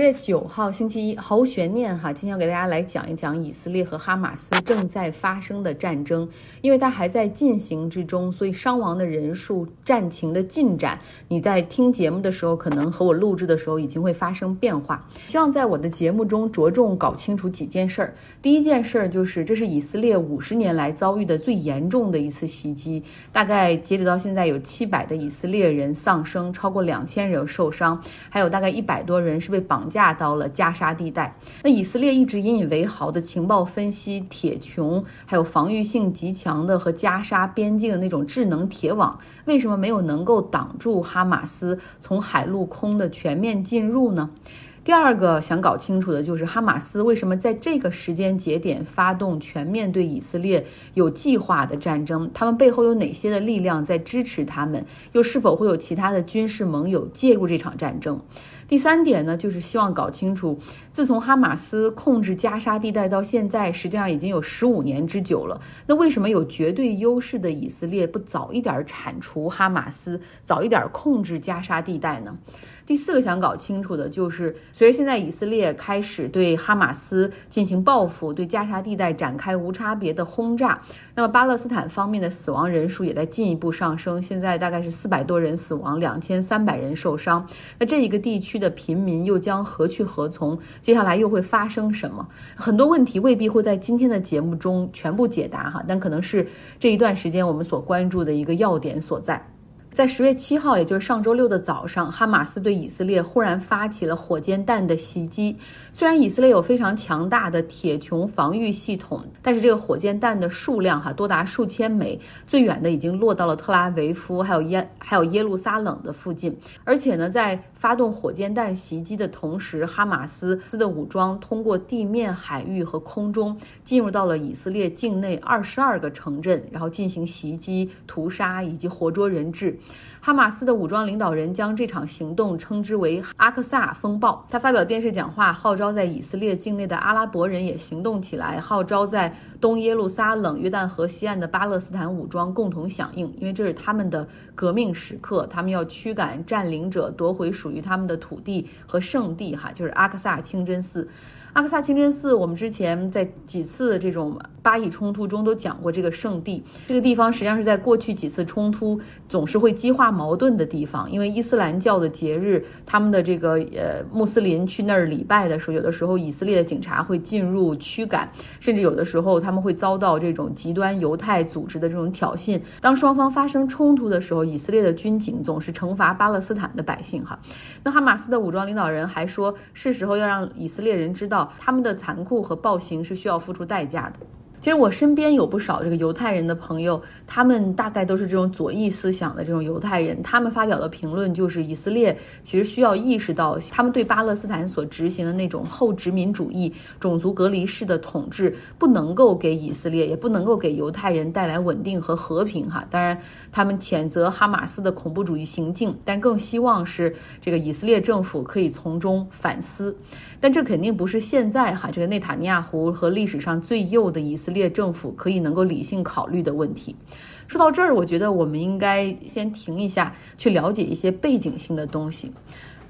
月九号星期一，毫无悬念哈，今天要给大家来讲一讲以色列和哈马斯正在发生的战争，因为它还在进行之中，所以伤亡的人数、战情的进展，你在听节目的时候，可能和我录制的时候已经会发生变化。希望在我的节目中着重搞清楚几件事儿。第一件事儿就是，这是以色列五十年来遭遇的最严重的一次袭击，大概截止到现在有七百的以色列人丧生，超过两千人受伤，还有大概一百多人是被绑。架到了加沙地带。那以色列一直引以为豪的情报分析铁穹，还有防御性极强的和加沙边境的那种智能铁网，为什么没有能够挡住哈马斯从海陆空的全面进入呢？第二个想搞清楚的就是哈马斯为什么在这个时间节点发动全面对以色列有计划的战争？他们背后有哪些的力量在支持他们？又是否会有其他的军事盟友介入这场战争？第三点呢，就是希望搞清楚，自从哈马斯控制加沙地带到现在，实际上已经有十五年之久了。那为什么有绝对优势的以色列不早一点铲除哈马斯，早一点控制加沙地带呢？第四个想搞清楚的就是，随着现在以色列开始对哈马斯进行报复，对加沙地带展开无差别的轰炸，那么巴勒斯坦方面的死亡人数也在进一步上升，现在大概是四百多人死亡，两千三百人受伤。那这一个地区的平民又将何去何从？接下来又会发生什么？很多问题未必会在今天的节目中全部解答哈，但可能是这一段时间我们所关注的一个要点所在。在十月七号，也就是上周六的早上，哈马斯对以色列忽然发起了火箭弹的袭击。虽然以色列有非常强大的铁穹防御系统，但是这个火箭弹的数量哈多达数千枚，最远的已经落到了特拉维夫，还有耶还有耶路撒冷的附近。而且呢，在发动火箭弹袭击的同时，哈马斯斯的武装通过地面、海域和空中进入到了以色列境内二十二个城镇，然后进行袭击、屠杀以及活捉人质。哈马斯的武装领导人将这场行动称之为“阿克萨风暴”。他发表电视讲话，号召在以色列境内的阿拉伯人也行动起来，号召在东耶路撒冷、约旦河西岸的巴勒斯坦武装共同响应，因为这是他们的革命时刻，他们要驱赶占领者，夺回属于他们的土地和圣地。哈，就是阿克萨清真寺。阿克萨清真寺，我们之前在几次这种巴以冲突中都讲过这个圣地。这个地方实际上是在过去几次冲突总是会激化矛盾的地方，因为伊斯兰教的节日，他们的这个呃穆斯林去那儿礼拜的时候，有的时候以色列的警察会进入驱赶，甚至有的时候他们会遭到这种极端犹太组织的这种挑衅。当双方发生冲突的时候，以色列的军警总是惩罚巴勒斯坦的百姓。哈，那哈马斯的武装领导人还说，是时候要让以色列人知道。他们的残酷和暴行是需要付出代价的。其实我身边有不少这个犹太人的朋友，他们大概都是这种左翼思想的这种犹太人。他们发表的评论就是，以色列其实需要意识到，他们对巴勒斯坦所执行的那种后殖民主义、种族隔离式的统治，不能够给以色列，也不能够给犹太人带来稳定和和平。哈，当然，他们谴责哈马斯的恐怖主义行径，但更希望是这个以色列政府可以从中反思。但这肯定不是现在哈这个内塔尼亚胡和历史上最右的以色列政府可以能够理性考虑的问题。说到这儿，我觉得我们应该先停一下，去了解一些背景性的东西。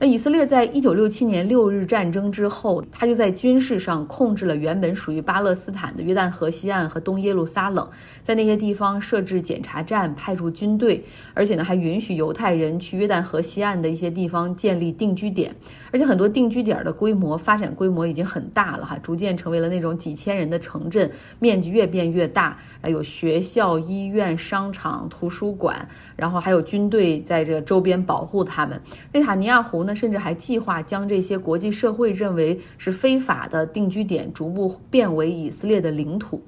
那以色列在一九六七年六日战争之后，他就在军事上控制了原本属于巴勒斯坦的约旦河西岸和东耶路撒冷，在那些地方设置检查站，派驻军队，而且呢还允许犹太人去约旦河西岸的一些地方建立定居点，而且很多定居点的规模发展规模已经很大了哈，逐渐成为了那种几千人的城镇，面积越变越大，啊有学校、医院、商场、图书馆，然后还有军队在这周边保护他们。内塔尼亚胡呢？甚至还计划将这些国际社会认为是非法的定居点逐步变为以色列的领土。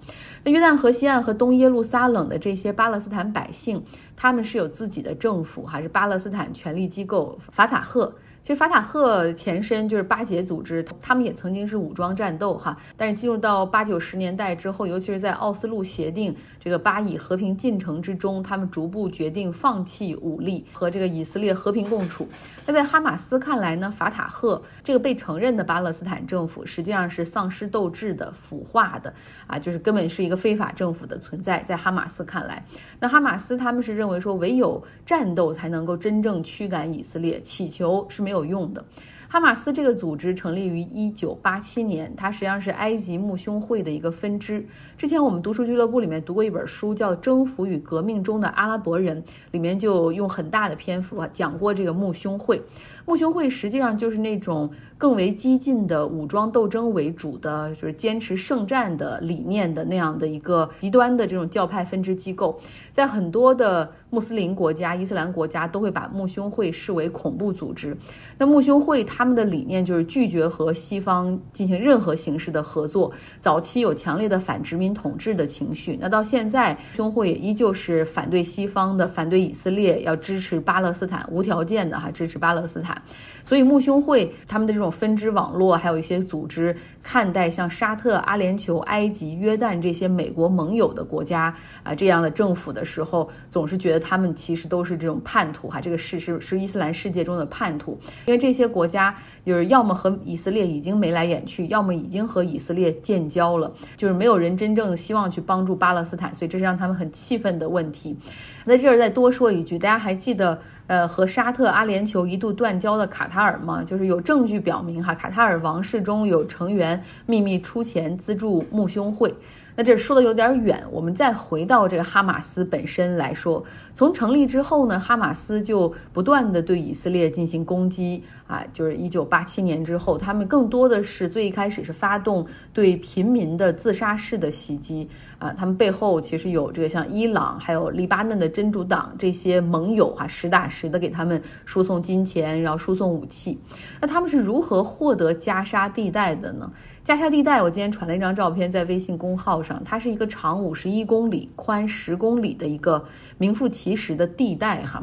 那约旦河西岸和东耶路撒冷的这些巴勒斯坦百姓，他们是有自己的政府，还是巴勒斯坦权力机构法塔赫？其实法塔赫前身就是巴解组织，他们也曾经是武装战斗哈，但是进入到八九十年代之后，尤其是在奥斯陆协定这个巴以和平进程之中，他们逐步决定放弃武力，和这个以色列和平共处。那在哈马斯看来呢，法塔赫这个被承认的巴勒斯坦政府实际上是丧失斗志的、腐化的啊，就是根本是一个非法政府的存在。在哈马斯看来，那哈马斯他们是认为说，唯有战斗才能够真正驱赶以色列，祈求是没。没有用的。哈马斯这个组织成立于一九八七年，它实际上是埃及穆兄会的一个分支。之前我们读书俱乐部里面读过一本书，叫《征服与革命中的阿拉伯人》，里面就用很大的篇幅啊讲过这个穆兄会。穆兄会实际上就是那种更为激进的武装斗争为主的，就是坚持圣战的理念的那样的一个极端的这种教派分支机构，在很多的穆斯林国家、伊斯兰国家都会把穆兄会视为恐怖组织。那穆兄会他们的理念就是拒绝和西方进行任何形式的合作，早期有强烈的反殖民统治的情绪，那到现在兄会也依旧是反对西方的，反对以色列，要支持巴勒斯坦，无条件的哈支持巴勒斯坦。所以穆兄会他们的这种分支网络，还有一些组织，看待像沙特、阿联酋、埃及、约旦这些美国盟友的国家啊这样的政府的时候，总是觉得他们其实都是这种叛徒哈，这个是是是伊斯兰世界中的叛徒，因为这些国家就是要么和以色列已经眉来眼去，要么已经和以色列建交了，就是没有人真正的希望去帮助巴勒斯坦，所以这是让他们很气愤的问题。在这儿再多说一句，大家还记得？呃，和沙特、阿联酋一度断交的卡塔尔嘛，就是有证据表明哈，卡塔尔王室中有成员秘密出钱资助穆兄会。那这说的有点远，我们再回到这个哈马斯本身来说，从成立之后呢，哈马斯就不断的对以色列进行攻击啊，就是一九八七年之后，他们更多的是最一开始是发动对平民的自杀式的袭击啊，他们背后其实有这个像伊朗还有黎巴嫩的真主党这些盟友哈，实打实的给他们输送金钱，然后输送武器。那他们是如何获得加沙地带的呢？加沙地带，我今天传了一张照片在微信公号上，它是一个长五十一公里、宽十公里的一个名副其实的地带哈，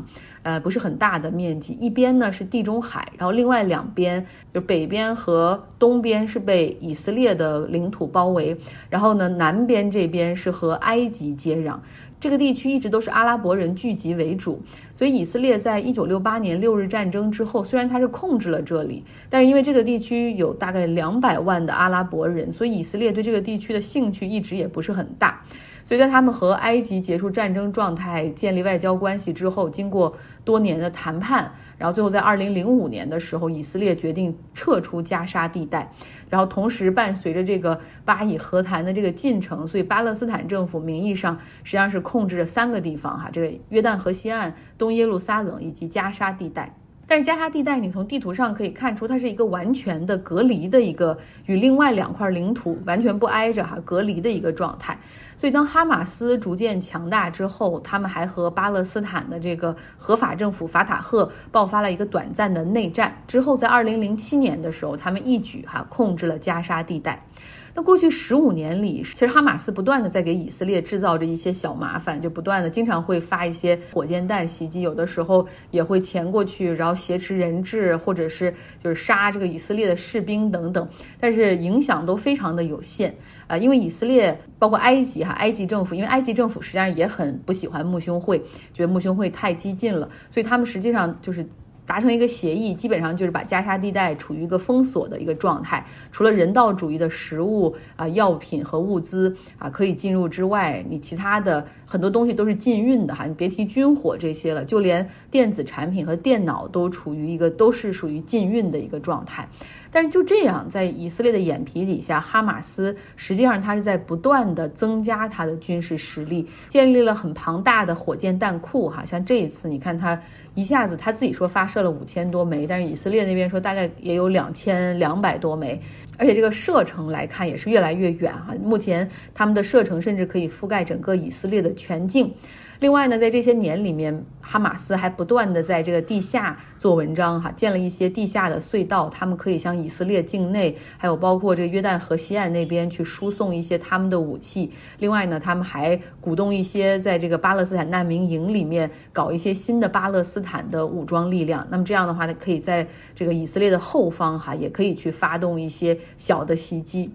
呃，不是很大的面积，一边呢是地中海，然后另外两边就北边和东边是被以色列的领土包围，然后呢南边这边是和埃及接壤。这个地区一直都是阿拉伯人聚集为主，所以以色列在一九六八年六日战争之后，虽然它是控制了这里，但是因为这个地区有大概两百万的阿拉伯人，所以以色列对这个地区的兴趣一直也不是很大。所以在他们和埃及结束战争状态、建立外交关系之后，经过多年的谈判，然后最后在二零零五年的时候，以色列决定撤出加沙地带。然后同时伴随着这个巴以和谈的这个进程，所以巴勒斯坦政府名义上实际上是控制着三个地方哈，这个约旦河西岸、东耶路撒冷以及加沙地带。但是加沙地带，你从地图上可以看出，它是一个完全的隔离的一个，与另外两块领土完全不挨着哈，隔离的一个状态。所以当哈马斯逐渐强大之后，他们还和巴勒斯坦的这个合法政府法塔赫爆发了一个短暂的内战。之后在二零零七年的时候，他们一举哈控制了加沙地带。那过去十五年里，其实哈马斯不断的在给以色列制造着一些小麻烦，就不断的经常会发一些火箭弹袭击，有的时候也会潜过去，然后挟持人质，或者是就是杀这个以色列的士兵等等，但是影响都非常的有限啊，因为以色列包括埃及哈，埃及政府，因为埃及政府实际上也很不喜欢穆兄会，觉得穆兄会太激进了，所以他们实际上就是。达成一个协议，基本上就是把加沙地带处于一个封锁的一个状态，除了人道主义的食物啊、药品和物资啊可以进入之外，你其他的很多东西都是禁运的哈，你别提军火这些了，就连电子产品和电脑都处于一个都是属于禁运的一个状态。但是就这样，在以色列的眼皮底下，哈马斯实际上它是在不断的增加它的军事实力，建立了很庞大的火箭弹库哈，像这一次你看它。一下子他自己说发射了五千多枚，但是以色列那边说大概也有两千两百多枚，而且这个射程来看也是越来越远哈。目前他们的射程甚至可以覆盖整个以色列的全境。另外呢，在这些年里面，哈马斯还不断的在这个地下做文章，哈，建了一些地下的隧道，他们可以向以色列境内，还有包括这个约旦河西岸那边去输送一些他们的武器。另外呢，他们还鼓动一些在这个巴勒斯坦难民营里面搞一些新的巴勒斯坦的武装力量。那么这样的话呢，可以在这个以色列的后方，哈，也可以去发动一些小的袭击。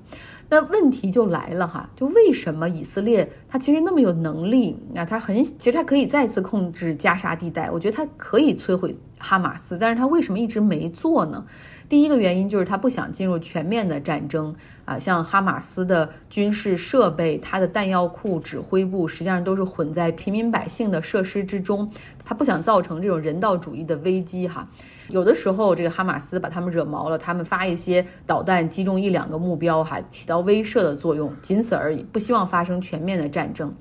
那问题就来了哈，就为什么以色列他其实那么有能力啊？他很其实他可以再次控制加沙地带，我觉得他可以摧毁哈马斯，但是他为什么一直没做呢？第一个原因就是他不想进入全面的战争啊，像哈马斯的军事设备、它的弹药库、指挥部实际上都是混在平民百姓的设施之中，他不想造成这种人道主义的危机哈。有的时候这个哈马斯把他们惹毛了，他们发一些导弹击中一两个目标，哈，起到威慑的作用，仅此而已，不希望发生全面的战争。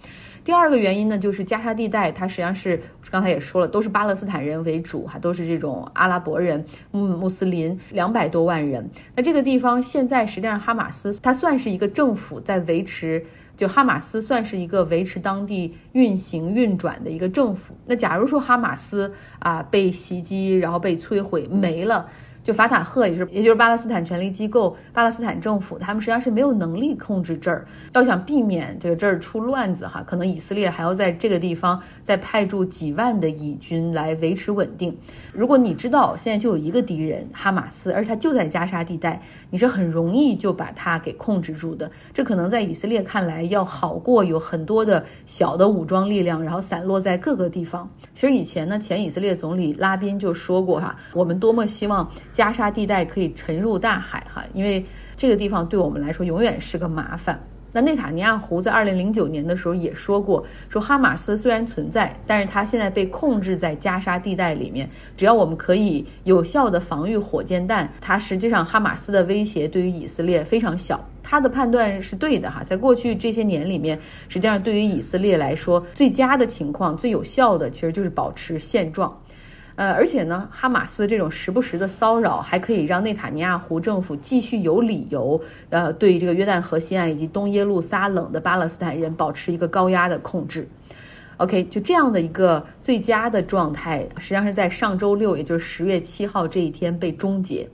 第二个原因呢，就是加沙地带，它实际上是刚才也说了，都是巴勒斯坦人为主，哈，都是这种阿拉伯人、穆穆斯林，两百多万人。那这个地方现在实际上哈马斯它算是一个政府在维持，就哈马斯算是一个维持当地运行运转的一个政府。那假如说哈马斯啊被袭击，然后被摧毁没了。就法塔赫，也是也就是巴勒斯坦权力机构，巴勒斯坦政府，他们实际上是没有能力控制这儿。要想避免这个这儿出乱子哈，可能以色列还要在这个地方再派驻几万的以军来维持稳定。如果你知道现在就有一个敌人哈马斯，而且他就在加沙地带，你是很容易就把他给控制住的。这可能在以色列看来要好过有很多的小的武装力量，然后散落在各个地方。其实以前呢，前以色列总理拉宾就说过哈，我们多么希望。加沙地带可以沉入大海，哈，因为这个地方对我们来说永远是个麻烦。那内塔尼亚胡在二零零九年的时候也说过，说哈马斯虽然存在，但是他现在被控制在加沙地带里面。只要我们可以有效的防御火箭弹，它实际上哈马斯的威胁对于以色列非常小。他的判断是对的，哈，在过去这些年里面，实际上对于以色列来说，最佳的情况、最有效的其实就是保持现状。呃，而且呢，哈马斯这种时不时的骚扰，还可以让内塔尼亚胡政府继续有理由，呃，对这个约旦河西岸以及东耶路撒冷的巴勒斯坦人保持一个高压的控制。OK，就这样的一个最佳的状态，实际上是在上周六，也就是十月七号这一天被终结。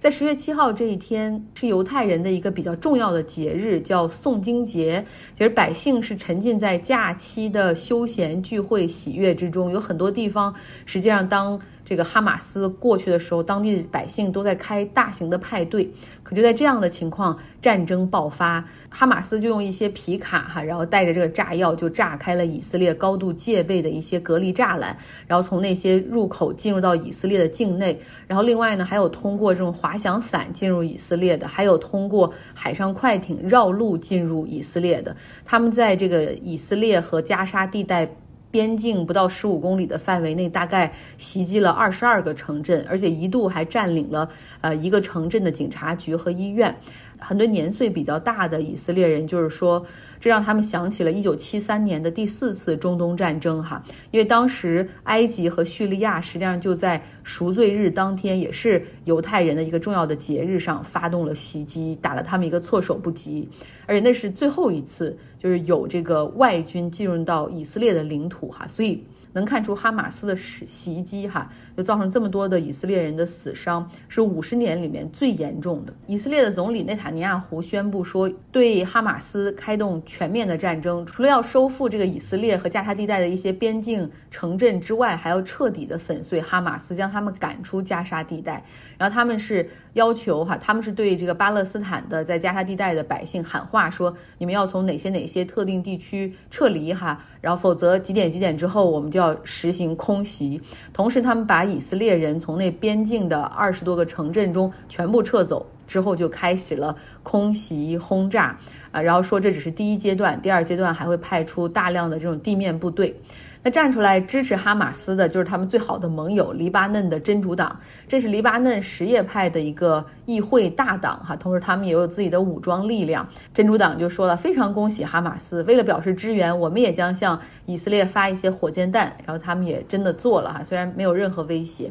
在十月七号这一天是犹太人的一个比较重要的节日，叫诵经节。其实百姓是沉浸在假期的休闲聚会喜悦之中，有很多地方实际上当。这个哈马斯过去的时候，当地百姓都在开大型的派对。可就在这样的情况，战争爆发，哈马斯就用一些皮卡哈，然后带着这个炸药就炸开了以色列高度戒备的一些隔离栅栏，然后从那些入口进入到以色列的境内。然后另外呢，还有通过这种滑滑翔伞进入以色列的，还有通过海上快艇绕路进入以色列的。他们在这个以色列和加沙地带。边境不到十五公里的范围内，大概袭击了二十二个城镇，而且一度还占领了呃一个城镇的警察局和医院。很多年岁比较大的以色列人就是说，这让他们想起了一九七三年的第四次中东战争哈，因为当时埃及和叙利亚实际上就在赎罪日当天，也是犹太人的一个重要的节日上发动了袭击，打了他们一个措手不及，而且那是最后一次。就是有这个外军进入到以色列的领土哈，所以能看出哈马斯的袭袭击哈。就造成这么多的以色列人的死伤，是五十年里面最严重的。以色列的总理内塔尼亚胡宣布说，对哈马斯开动全面的战争，除了要收复这个以色列和加沙地带的一些边境城镇之外，还要彻底的粉碎哈马斯，将他们赶出加沙地带。然后他们是要求哈，他们是对这个巴勒斯坦的在加沙地带的百姓喊话，说你们要从哪些哪些特定地区撤离哈，然后否则几点几点之后我们就要实行空袭。同时他们把以色列人从那边境的二十多个城镇中全部撤走之后，就开始了空袭轰炸啊，然后说这只是第一阶段，第二阶段还会派出大量的这种地面部队。那站出来支持哈马斯的，就是他们最好的盟友黎巴嫩的真主党，这是黎巴嫩什叶派的一个议会大党哈，同时他们也有自己的武装力量。真主党就说了，非常恭喜哈马斯，为了表示支援，我们也将向以色列发一些火箭弹，然后他们也真的做了哈，虽然没有任何威胁。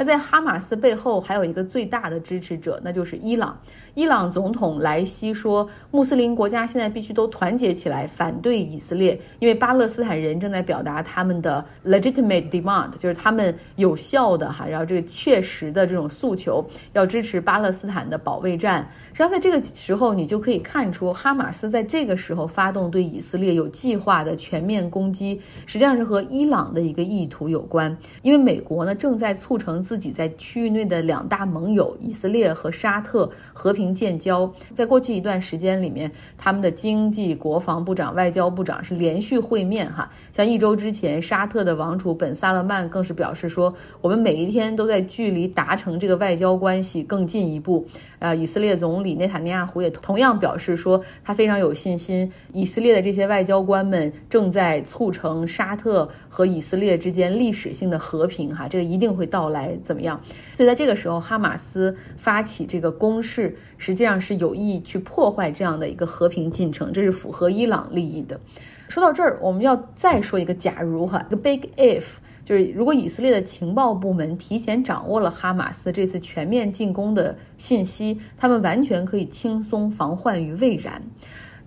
那在哈马斯背后还有一个最大的支持者，那就是伊朗。伊朗总统莱西说，穆斯林国家现在必须都团结起来反对以色列，因为巴勒斯坦人正在表达他们的 legitimate demand，就是他们有效的哈，然后这个确实的这种诉求，要支持巴勒斯坦的保卫战。实际上，在这个时候，你就可以看出，哈马斯在这个时候发动对以色列有计划的全面攻击，实际上是和伊朗的一个意图有关。因为美国呢，正在促成自己在区域内的两大盟友以色列和沙特和平。建交，在过去一段时间里面，他们的经济、国防部长、外交部长是连续会面哈。像一周之前，沙特的王储本·萨勒曼更是表示说，我们每一天都在距离达成这个外交关系更进一步。呃，以色列总理内塔尼亚胡也同样表示说，他非常有信心，以色列的这些外交官们正在促成沙特和以色列之间历史性的和平，哈，这个一定会到来，怎么样？所以在这个时候，哈马斯发起这个攻势，实际上是有意去破坏这样的一个和平进程，这是符合伊朗利益的。说到这儿，我们要再说一个假如，哈，一个 big if。就是如果以色列的情报部门提前掌握了哈马斯这次全面进攻的信息，他们完全可以轻松防患于未然。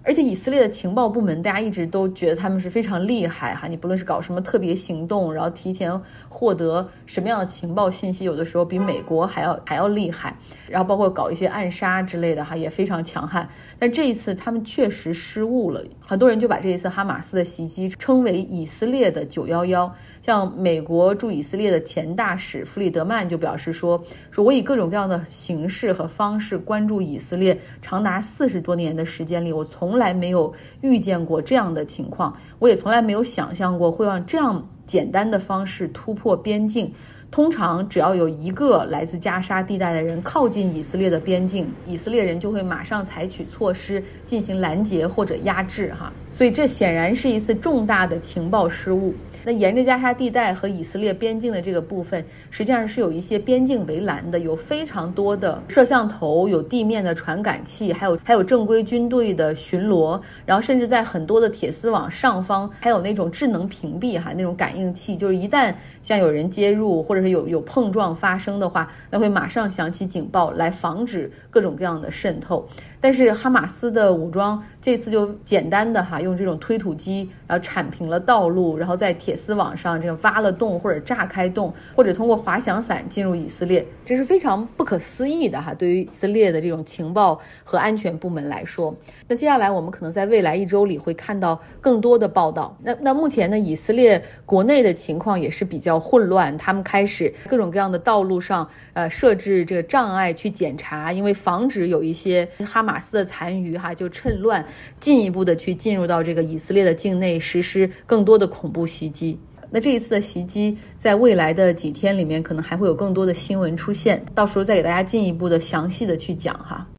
而且以色列的情报部门，大家一直都觉得他们是非常厉害哈。你不论是搞什么特别行动，然后提前获得什么样的情报信息，有的时候比美国还要还要厉害。然后包括搞一些暗杀之类的哈，也非常强悍。但这一次他们确实失误了，很多人就把这一次哈马斯的袭击称为以色列的九幺幺。像美国驻以色列的前大使弗里德曼就表示说：“说我以各种各样的形式和方式关注以色列长达四十多年的时间里，我从来没有遇见过这样的情况，我也从来没有想象过会用这样简单的方式突破边境。通常只要有一个来自加沙地带的人靠近以色列的边境，以色列人就会马上采取措施进行拦截或者压制。哈，所以这显然是一次重大的情报失误。”那沿着加沙地带和以色列边境的这个部分，实际上是有一些边境围栏的，有非常多的摄像头，有地面的传感器，还有还有正规军队的巡逻，然后甚至在很多的铁丝网上方还有那种智能屏蔽哈那种感应器，就是一旦像有人接入或者是有有碰撞发生的话，那会马上响起警报来防止各种各样的渗透。但是哈马斯的武装这次就简单的哈用这种推土机，然后铲平了道路，然后在铁丝网上这样挖了洞或者炸开洞，或者通过滑翔伞进入以色列，这是非常不可思议的哈。对于以色列的这种情报和安全部门来说，那接下来我们可能在未来一周里会看到更多的报道。那那目前呢，以色列国内的情况也是比较混乱，他们开始各种各样的道路上呃设置这个障碍去检查，因为防止有一些哈马。马斯的残余哈，就趁乱进一步的去进入到这个以色列的境内，实施更多的恐怖袭击。那这一次的袭击，在未来的几天里面，可能还会有更多的新闻出现，到时候再给大家进一步的详细的去讲哈。